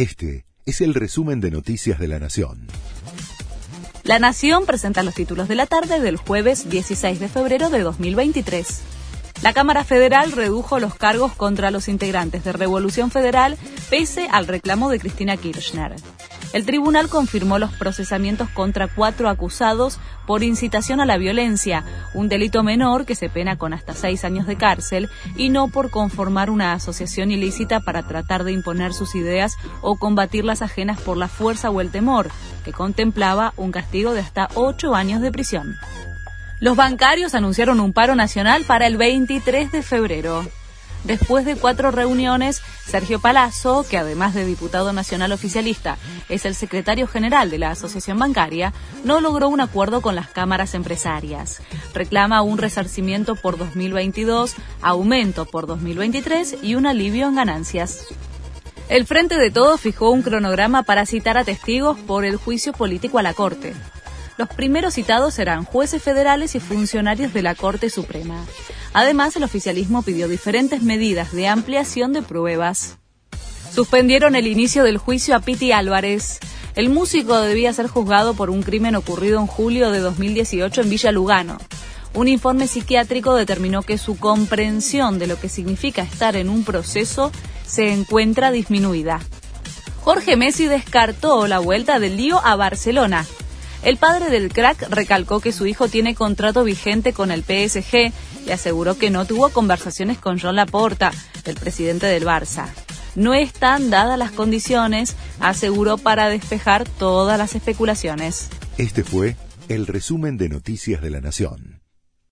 Este es el resumen de Noticias de la Nación. La Nación presenta los títulos de la tarde del jueves 16 de febrero de 2023. La Cámara Federal redujo los cargos contra los integrantes de Revolución Federal pese al reclamo de Cristina Kirchner. El tribunal confirmó los procesamientos contra cuatro acusados por incitación a la violencia, un delito menor que se pena con hasta seis años de cárcel, y no por conformar una asociación ilícita para tratar de imponer sus ideas o combatir las ajenas por la fuerza o el temor, que contemplaba un castigo de hasta ocho años de prisión. Los bancarios anunciaron un paro nacional para el 23 de febrero. Después de cuatro reuniones, Sergio Palazzo, que además de diputado nacional oficialista es el secretario general de la Asociación Bancaria, no logró un acuerdo con las cámaras empresarias. Reclama un resarcimiento por 2022, aumento por 2023 y un alivio en ganancias. El Frente de Todos fijó un cronograma para citar a testigos por el juicio político a la Corte. Los primeros citados serán jueces federales y funcionarios de la Corte Suprema. Además, el oficialismo pidió diferentes medidas de ampliación de pruebas. Suspendieron el inicio del juicio a Piti Álvarez. El músico debía ser juzgado por un crimen ocurrido en julio de 2018 en Villa Lugano. Un informe psiquiátrico determinó que su comprensión de lo que significa estar en un proceso se encuentra disminuida. Jorge Messi descartó la vuelta del lío a Barcelona. El padre del crack recalcó que su hijo tiene contrato vigente con el PSG y aseguró que no tuvo conversaciones con John Laporta, el presidente del Barça. No están dadas las condiciones, aseguró para despejar todas las especulaciones. Este fue el resumen de Noticias de la Nación.